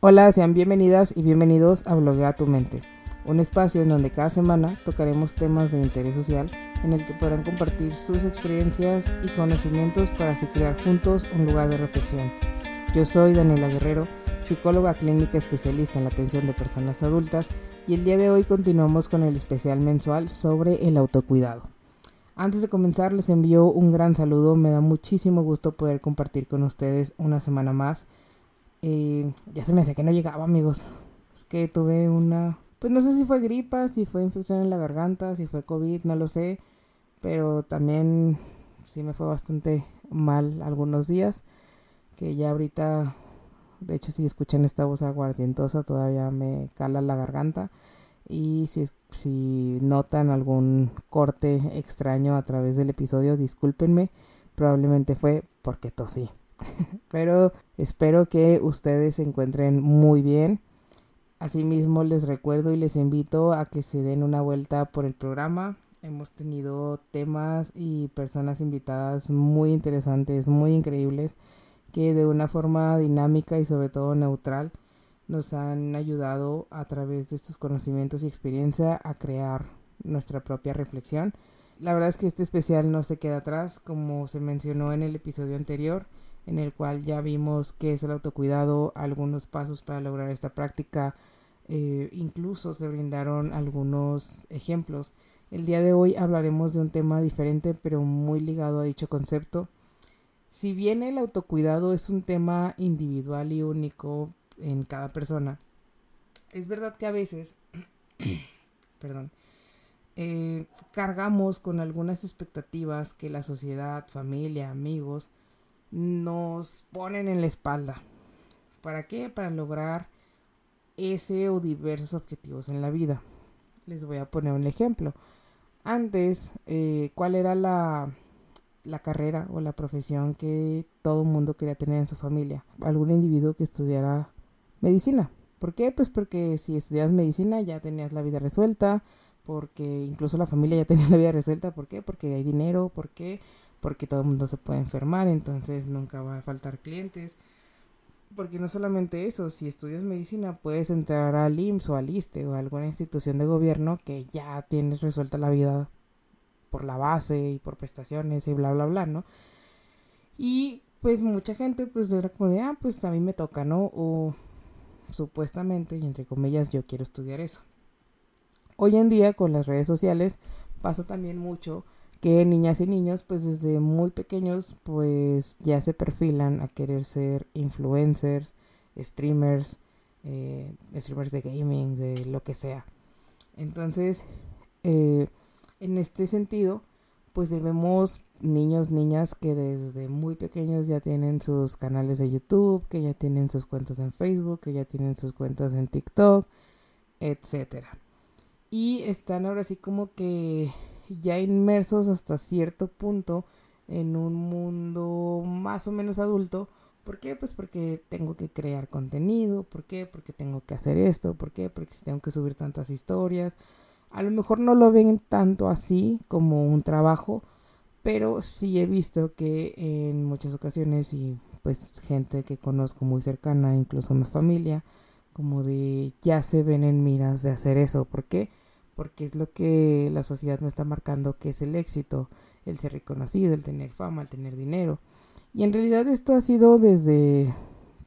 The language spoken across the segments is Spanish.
Hola, sean bienvenidas y bienvenidos a Bloguea tu mente, un espacio en donde cada semana tocaremos temas de interés social en el que podrán compartir sus experiencias y conocimientos para así crear juntos un lugar de reflexión. Yo soy Daniela Guerrero, psicóloga clínica especialista en la atención de personas adultas y el día de hoy continuamos con el especial mensual sobre el autocuidado. Antes de comenzar les envío un gran saludo, me da muchísimo gusto poder compartir con ustedes una semana más eh, ya se me hacía que no llegaba, amigos. Es que tuve una... Pues no sé si fue gripa, si fue infección en la garganta, si fue COVID, no lo sé. Pero también sí me fue bastante mal algunos días. Que ya ahorita, de hecho si escuchan esta voz aguardientosa todavía me cala la garganta. Y si, si notan algún corte extraño a través del episodio, discúlpenme. Probablemente fue porque tosí. Pero espero que ustedes se encuentren muy bien. Asimismo les recuerdo y les invito a que se den una vuelta por el programa. Hemos tenido temas y personas invitadas muy interesantes, muy increíbles, que de una forma dinámica y sobre todo neutral nos han ayudado a través de estos conocimientos y experiencia a crear nuestra propia reflexión. La verdad es que este especial no se queda atrás, como se mencionó en el episodio anterior en el cual ya vimos qué es el autocuidado, algunos pasos para lograr esta práctica, eh, incluso se brindaron algunos ejemplos. El día de hoy hablaremos de un tema diferente pero muy ligado a dicho concepto. Si bien el autocuidado es un tema individual y único en cada persona, es verdad que a veces, perdón, eh, cargamos con algunas expectativas que la sociedad, familia, amigos, nos ponen en la espalda. ¿Para qué? Para lograr ese o diversos objetivos en la vida. Les voy a poner un ejemplo. Antes, eh, ¿cuál era la, la carrera o la profesión que todo el mundo quería tener en su familia? Algún individuo que estudiara medicina. ¿Por qué? Pues porque si estudias medicina ya tenías la vida resuelta, porque incluso la familia ya tenía la vida resuelta. ¿Por qué? Porque hay dinero, ¿por qué? Porque todo el mundo se puede enfermar, entonces nunca va a faltar clientes. Porque no solamente eso, si estudias medicina puedes entrar al IMSS o al ISTE o a alguna institución de gobierno que ya tienes resuelta la vida por la base y por prestaciones y bla bla bla, ¿no? Y pues mucha gente pues era como de, ah, pues a mí me toca, ¿no? O supuestamente, y entre comillas, yo quiero estudiar eso. Hoy en día con las redes sociales pasa también mucho que niñas y niños pues desde muy pequeños pues ya se perfilan a querer ser influencers, streamers, eh, streamers de gaming, de lo que sea. Entonces, eh, en este sentido, pues debemos niños, niñas que desde muy pequeños ya tienen sus canales de YouTube, que ya tienen sus cuentas en Facebook, que ya tienen sus cuentas en TikTok, etcétera. Y están ahora sí como que ya inmersos hasta cierto punto en un mundo más o menos adulto. ¿Por qué? Pues porque tengo que crear contenido. ¿Por qué? Porque tengo que hacer esto. ¿Por qué? Porque tengo que subir tantas historias. A lo mejor no lo ven tanto así como un trabajo, pero sí he visto que en muchas ocasiones y pues gente que conozco muy cercana, incluso mi familia, como de ya se ven en miras de hacer eso. ¿Por qué? Porque es lo que la sociedad me está marcando que es el éxito, el ser reconocido, el tener fama, el tener dinero. Y en realidad esto ha sido desde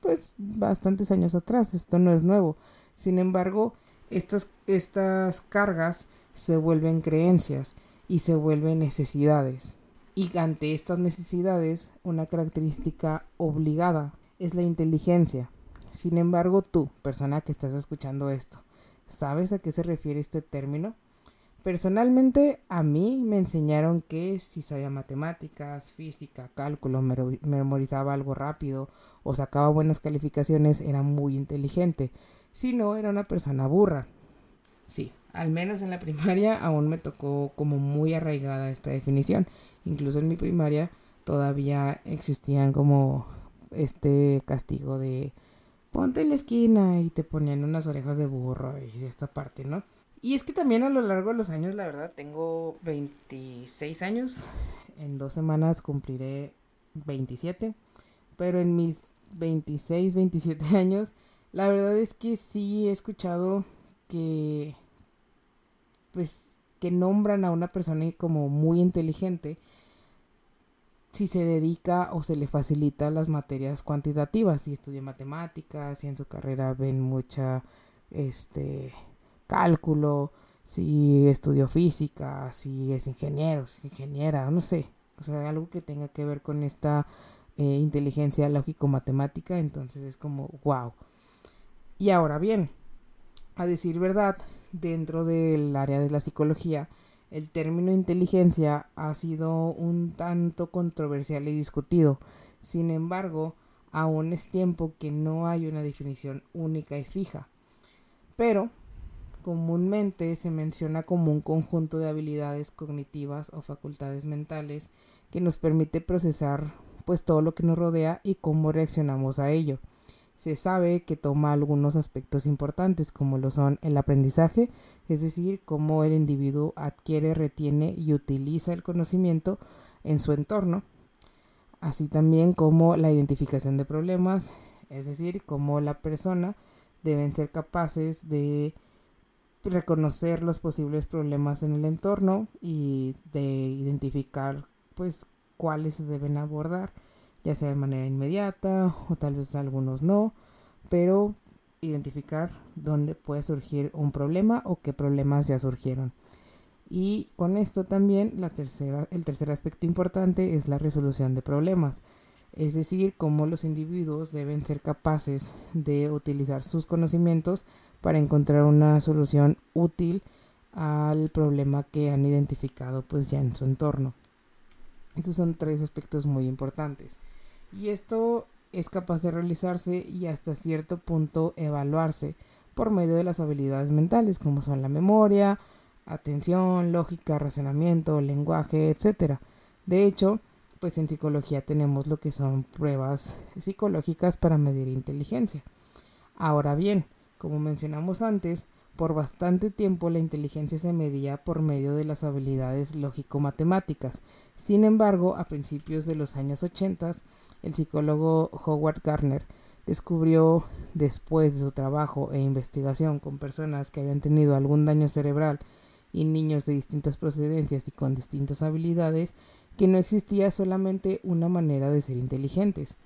pues bastantes años atrás, esto no es nuevo. Sin embargo, estas, estas cargas se vuelven creencias y se vuelven necesidades. Y ante estas necesidades, una característica obligada es la inteligencia. Sin embargo, tú, persona que estás escuchando esto, ¿Sabes a qué se refiere este término? Personalmente a mí me enseñaron que si sabía matemáticas, física, cálculo, memorizaba algo rápido o sacaba buenas calificaciones era muy inteligente. Si no, era una persona burra. Sí, al menos en la primaria aún me tocó como muy arraigada esta definición. Incluso en mi primaria todavía existían como este castigo de ponte en la esquina y te ponían unas orejas de burro y de esta parte, ¿no? Y es que también a lo largo de los años, la verdad, tengo 26 años. En dos semanas cumpliré 27. Pero en mis 26, 27 años La verdad es que sí he escuchado que pues que nombran a una persona como muy inteligente si se dedica o se le facilita las materias cuantitativas, si estudia matemáticas, si en su carrera ven mucha este cálculo, si estudió física, si es ingeniero, si es ingeniera, no sé, o sea, algo que tenga que ver con esta eh, inteligencia lógico-matemática, entonces es como, wow. Y ahora bien, a decir verdad, dentro del área de la psicología, el término inteligencia ha sido un tanto controversial y discutido. Sin embargo, aún es tiempo que no hay una definición única y fija. Pero comúnmente se menciona como un conjunto de habilidades cognitivas o facultades mentales que nos permite procesar pues todo lo que nos rodea y cómo reaccionamos a ello. Se sabe que toma algunos aspectos importantes como lo son el aprendizaje, es decir, cómo el individuo adquiere, retiene y utiliza el conocimiento en su entorno, así también como la identificación de problemas, es decir, cómo la persona deben ser capaces de reconocer los posibles problemas en el entorno y de identificar pues cuáles se deben abordar, ya sea de manera inmediata o tal vez algunos no, pero identificar dónde puede surgir un problema o qué problemas ya surgieron. Y con esto también la tercera, el tercer aspecto importante es la resolución de problemas, es decir, cómo los individuos deben ser capaces de utilizar sus conocimientos para encontrar una solución útil al problema que han identificado pues ya en su entorno. Esos son tres aspectos muy importantes. Y esto es capaz de realizarse y hasta cierto punto evaluarse por medio de las habilidades mentales como son la memoria, atención, lógica, razonamiento, lenguaje, etc. De hecho, pues en psicología tenemos lo que son pruebas psicológicas para medir inteligencia. Ahora bien, como mencionamos antes, por bastante tiempo la inteligencia se medía por medio de las habilidades lógico-matemáticas. Sin embargo, a principios de los años 80, el psicólogo Howard Gardner descubrió, después de su trabajo e investigación con personas que habían tenido algún daño cerebral y niños de distintas procedencias y con distintas habilidades, que no existía solamente una manera de ser inteligentes,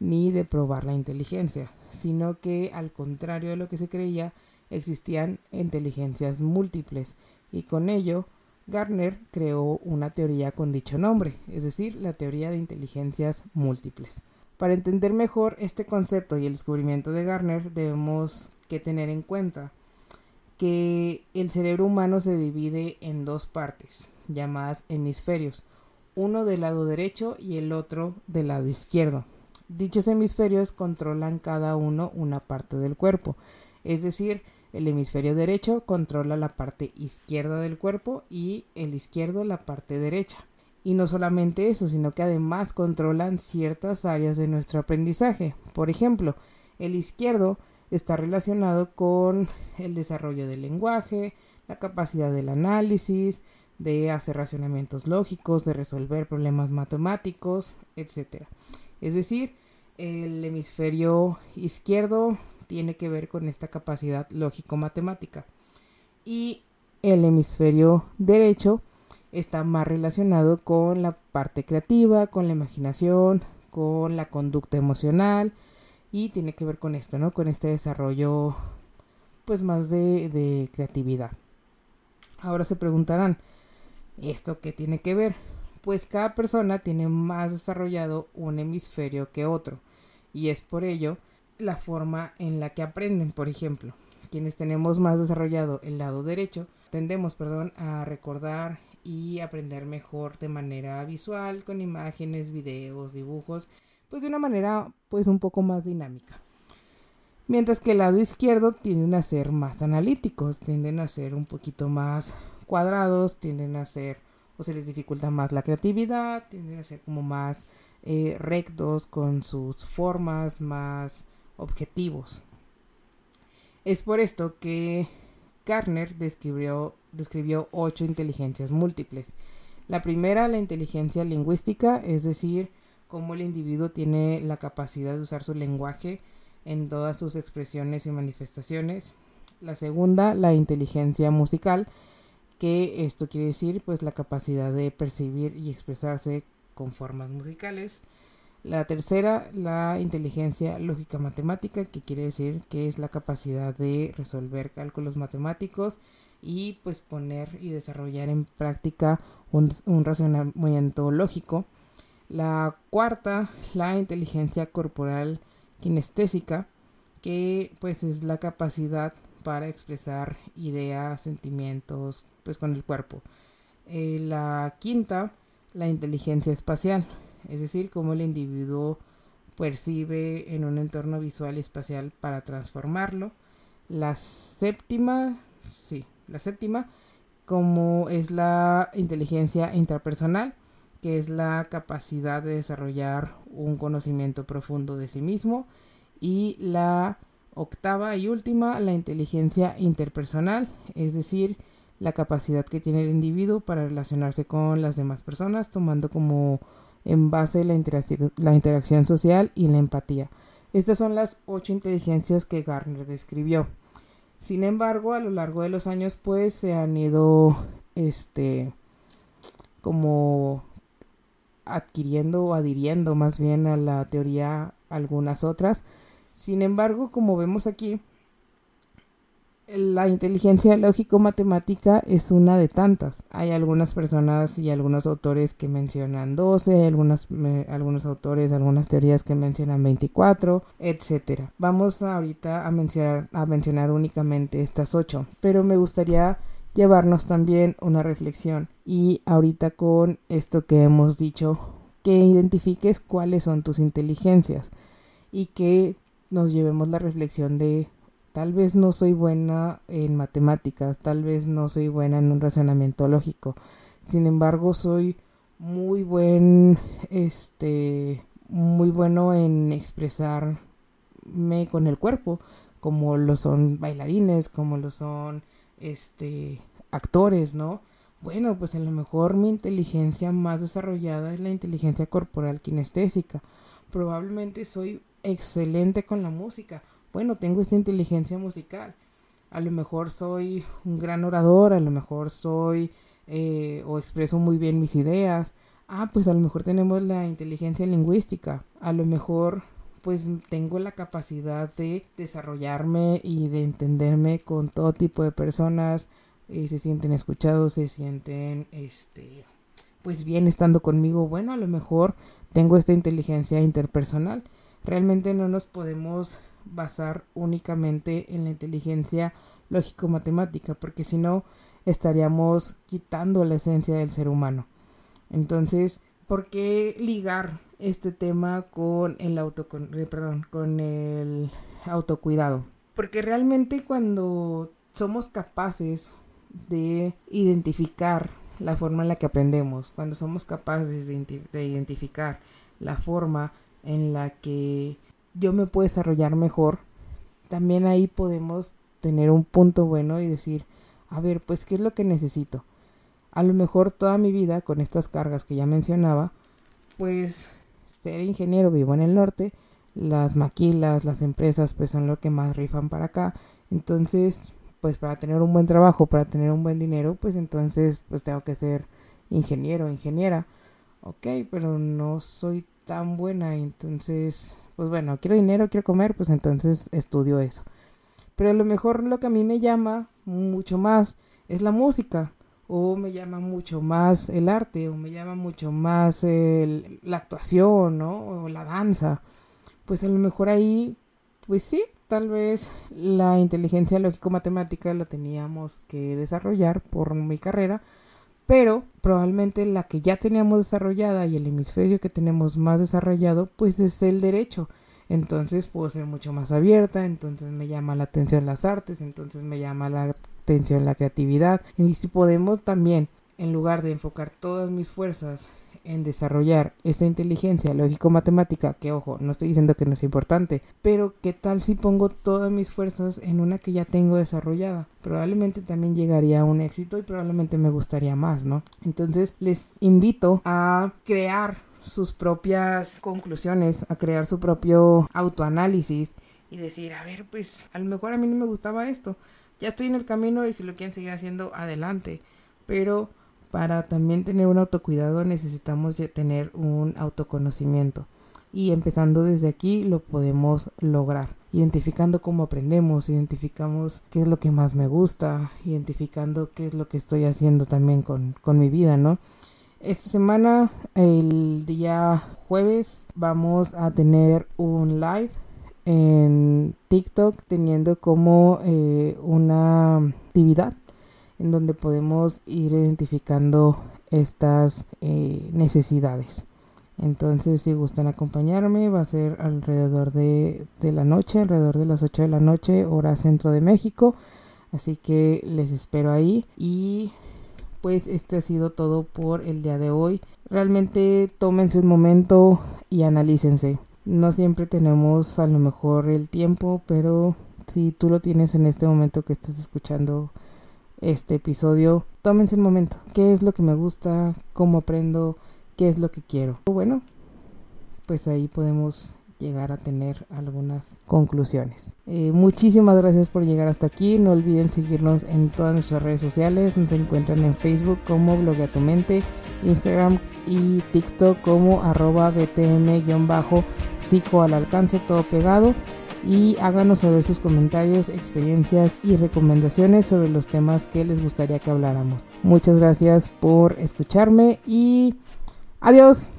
ni de probar la inteligencia, sino que al contrario de lo que se creía, existían inteligencias múltiples y con ello Gardner creó una teoría con dicho nombre, es decir, la teoría de inteligencias múltiples. Para entender mejor este concepto y el descubrimiento de Gardner debemos que tener en cuenta que el cerebro humano se divide en dos partes, llamadas hemisferios, uno del lado derecho y el otro del lado izquierdo. Dichos hemisferios controlan cada uno una parte del cuerpo, es decir, el hemisferio derecho controla la parte izquierda del cuerpo y el izquierdo la parte derecha. Y no solamente eso, sino que además controlan ciertas áreas de nuestro aprendizaje. Por ejemplo, el izquierdo está relacionado con el desarrollo del lenguaje, la capacidad del análisis, de hacer racionamientos lógicos, de resolver problemas matemáticos, etc. Es decir, el hemisferio izquierdo tiene que ver con esta capacidad lógico-matemática. Y el hemisferio derecho está más relacionado con la parte creativa, con la imaginación, con la conducta emocional y tiene que ver con esto, ¿no? Con este desarrollo pues más de, de creatividad. Ahora se preguntarán, ¿esto qué tiene que ver? Pues cada persona tiene más desarrollado un hemisferio que otro y es por ello la forma en la que aprenden, por ejemplo. Quienes tenemos más desarrollado el lado derecho, tendemos, perdón, a recordar y aprender mejor de manera visual, con imágenes, videos, dibujos, pues de una manera pues un poco más dinámica. Mientras que el lado izquierdo tienden a ser más analíticos, tienden a ser un poquito más cuadrados, tienden a ser o se les dificulta más la creatividad, tienden a ser como más eh, rectos con sus formas, más objetivos. Es por esto que Garner describió, describió ocho inteligencias múltiples. La primera, la inteligencia lingüística, es decir, cómo el individuo tiene la capacidad de usar su lenguaje en todas sus expresiones y manifestaciones. La segunda, la inteligencia musical, que esto quiere decir pues la capacidad de percibir y expresarse con formas musicales. La tercera, la inteligencia lógica matemática, que quiere decir que es la capacidad de resolver cálculos matemáticos y pues poner y desarrollar en práctica un, razonamiento lógico. La cuarta, la inteligencia corporal kinestésica, que pues es la capacidad para expresar ideas, sentimientos, pues con el cuerpo. Eh, la quinta, la inteligencia espacial, es decir, cómo el individuo percibe en un entorno visual y espacial para transformarlo. La séptima, sí, la séptima, como es la inteligencia intrapersonal, que es la capacidad de desarrollar un conocimiento profundo de sí mismo. Y la octava y última, la inteligencia interpersonal, es decir, la capacidad que tiene el individuo para relacionarse con las demás personas, tomando como en base interacción, la interacción social y la empatía. Estas son las ocho inteligencias que Garner describió. Sin embargo, a lo largo de los años, pues se han ido, este, como adquiriendo o adhiriendo más bien a la teoría algunas otras. Sin embargo, como vemos aquí, la inteligencia lógico-matemática es una de tantas. Hay algunas personas y algunos autores que mencionan 12, algunas, algunos autores, algunas teorías que mencionan 24, etc. Vamos ahorita a mencionar, a mencionar únicamente estas 8, pero me gustaría llevarnos también una reflexión y ahorita con esto que hemos dicho, que identifiques cuáles son tus inteligencias y que nos llevemos la reflexión de Tal vez no soy buena en matemáticas, tal vez no soy buena en un razonamiento lógico. Sin embargo, soy muy buen, este, muy bueno en expresarme con el cuerpo, como lo son bailarines, como lo son, este, actores, ¿no? Bueno, pues a lo mejor mi inteligencia más desarrollada es la inteligencia corporal kinestésica. Probablemente soy excelente con la música bueno, tengo esta inteligencia musical. A lo mejor soy un gran orador, a lo mejor soy eh, o expreso muy bien mis ideas. Ah, pues a lo mejor tenemos la inteligencia lingüística. A lo mejor pues tengo la capacidad de desarrollarme y de entenderme con todo tipo de personas. Eh, se sienten escuchados, se sienten este pues bien estando conmigo. Bueno, a lo mejor tengo esta inteligencia interpersonal. Realmente no nos podemos basar únicamente en la inteligencia lógico-matemática, porque si no estaríamos quitando la esencia del ser humano. Entonces, ¿por qué ligar este tema con el auto eh, perdón, con el autocuidado? Porque realmente cuando somos capaces de identificar la forma en la que aprendemos, cuando somos capaces de identificar la forma en la que yo me puedo desarrollar mejor, también ahí podemos tener un punto bueno y decir, a ver, pues, ¿qué es lo que necesito? A lo mejor toda mi vida, con estas cargas que ya mencionaba, pues ser ingeniero vivo en el norte, las maquilas, las empresas, pues son lo que más rifan para acá. Entonces, pues para tener un buen trabajo, para tener un buen dinero, pues entonces, pues tengo que ser ingeniero, ingeniera. Ok, pero no soy tan buena, entonces pues bueno, quiero dinero, quiero comer, pues entonces estudio eso. Pero a lo mejor lo que a mí me llama mucho más es la música, o me llama mucho más el arte, o me llama mucho más la actuación, ¿no? O la danza. Pues a lo mejor ahí, pues sí, tal vez la inteligencia lógico-matemática la teníamos que desarrollar por mi carrera, pero probablemente la que ya teníamos desarrollada y el hemisferio que tenemos más desarrollado pues es el derecho. Entonces puedo ser mucho más abierta, entonces me llama la atención las artes, entonces me llama la atención la creatividad. Y si podemos también, en lugar de enfocar todas mis fuerzas en desarrollar esta inteligencia lógico-matemática, que ojo, no estoy diciendo que no es importante, pero qué tal si pongo todas mis fuerzas en una que ya tengo desarrollada. Probablemente también llegaría a un éxito y probablemente me gustaría más, ¿no? Entonces les invito a crear sus propias conclusiones, a crear su propio autoanálisis y decir, a ver, pues a lo mejor a mí no me gustaba esto. Ya estoy en el camino y si lo quieren seguir haciendo, adelante. Pero para también tener un autocuidado necesitamos tener un autoconocimiento. Y empezando desde aquí lo podemos lograr. Identificando cómo aprendemos, identificamos qué es lo que más me gusta, identificando qué es lo que estoy haciendo también con, con mi vida, ¿no? Esta semana, el día jueves, vamos a tener un live en TikTok teniendo como eh, una actividad en donde podemos ir identificando estas eh, necesidades. Entonces, si gustan acompañarme, va a ser alrededor de, de, la noche, alrededor de las 8 de la noche, hora centro de México. Así que les espero ahí. Y pues este ha sido todo por el día de hoy. Realmente tómense un momento y analícense. No siempre tenemos a lo mejor el tiempo, pero si tú lo tienes en este momento que estás escuchando este episodio, tómense un momento. ¿Qué es lo que me gusta? ¿Cómo aprendo? ¿Qué es lo que quiero? Bueno, pues ahí podemos llegar a tener algunas conclusiones. Eh, muchísimas gracias por llegar hasta aquí. No olviden seguirnos en todas nuestras redes sociales. Nos encuentran en Facebook como Bloguea tu Mente, Instagram y TikTok como arroba btm-psico al alcance, todo pegado. Y háganos saber sus comentarios, experiencias y recomendaciones sobre los temas que les gustaría que habláramos. Muchas gracias por escucharme y adiós.